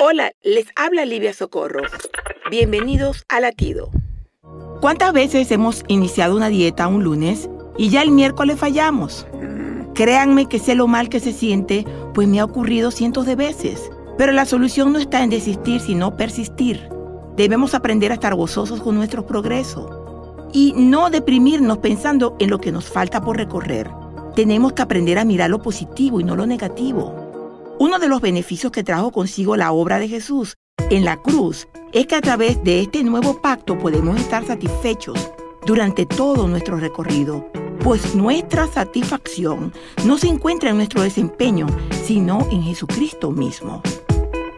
Hola, les habla Livia Socorro. Bienvenidos a Latido. ¿Cuántas veces hemos iniciado una dieta un lunes y ya el miércoles fallamos? Créanme que sé lo mal que se siente, pues me ha ocurrido cientos de veces. Pero la solución no está en desistir, sino persistir. Debemos aprender a estar gozosos con nuestro progreso y no deprimirnos pensando en lo que nos falta por recorrer. Tenemos que aprender a mirar lo positivo y no lo negativo. Uno de los beneficios que trajo consigo la obra de Jesús en la cruz es que a través de este nuevo pacto podemos estar satisfechos durante todo nuestro recorrido, pues nuestra satisfacción no se encuentra en nuestro desempeño, sino en Jesucristo mismo.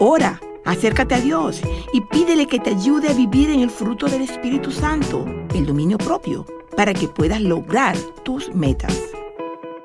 Ora, acércate a Dios y pídele que te ayude a vivir en el fruto del Espíritu Santo, el dominio propio, para que puedas lograr tus metas.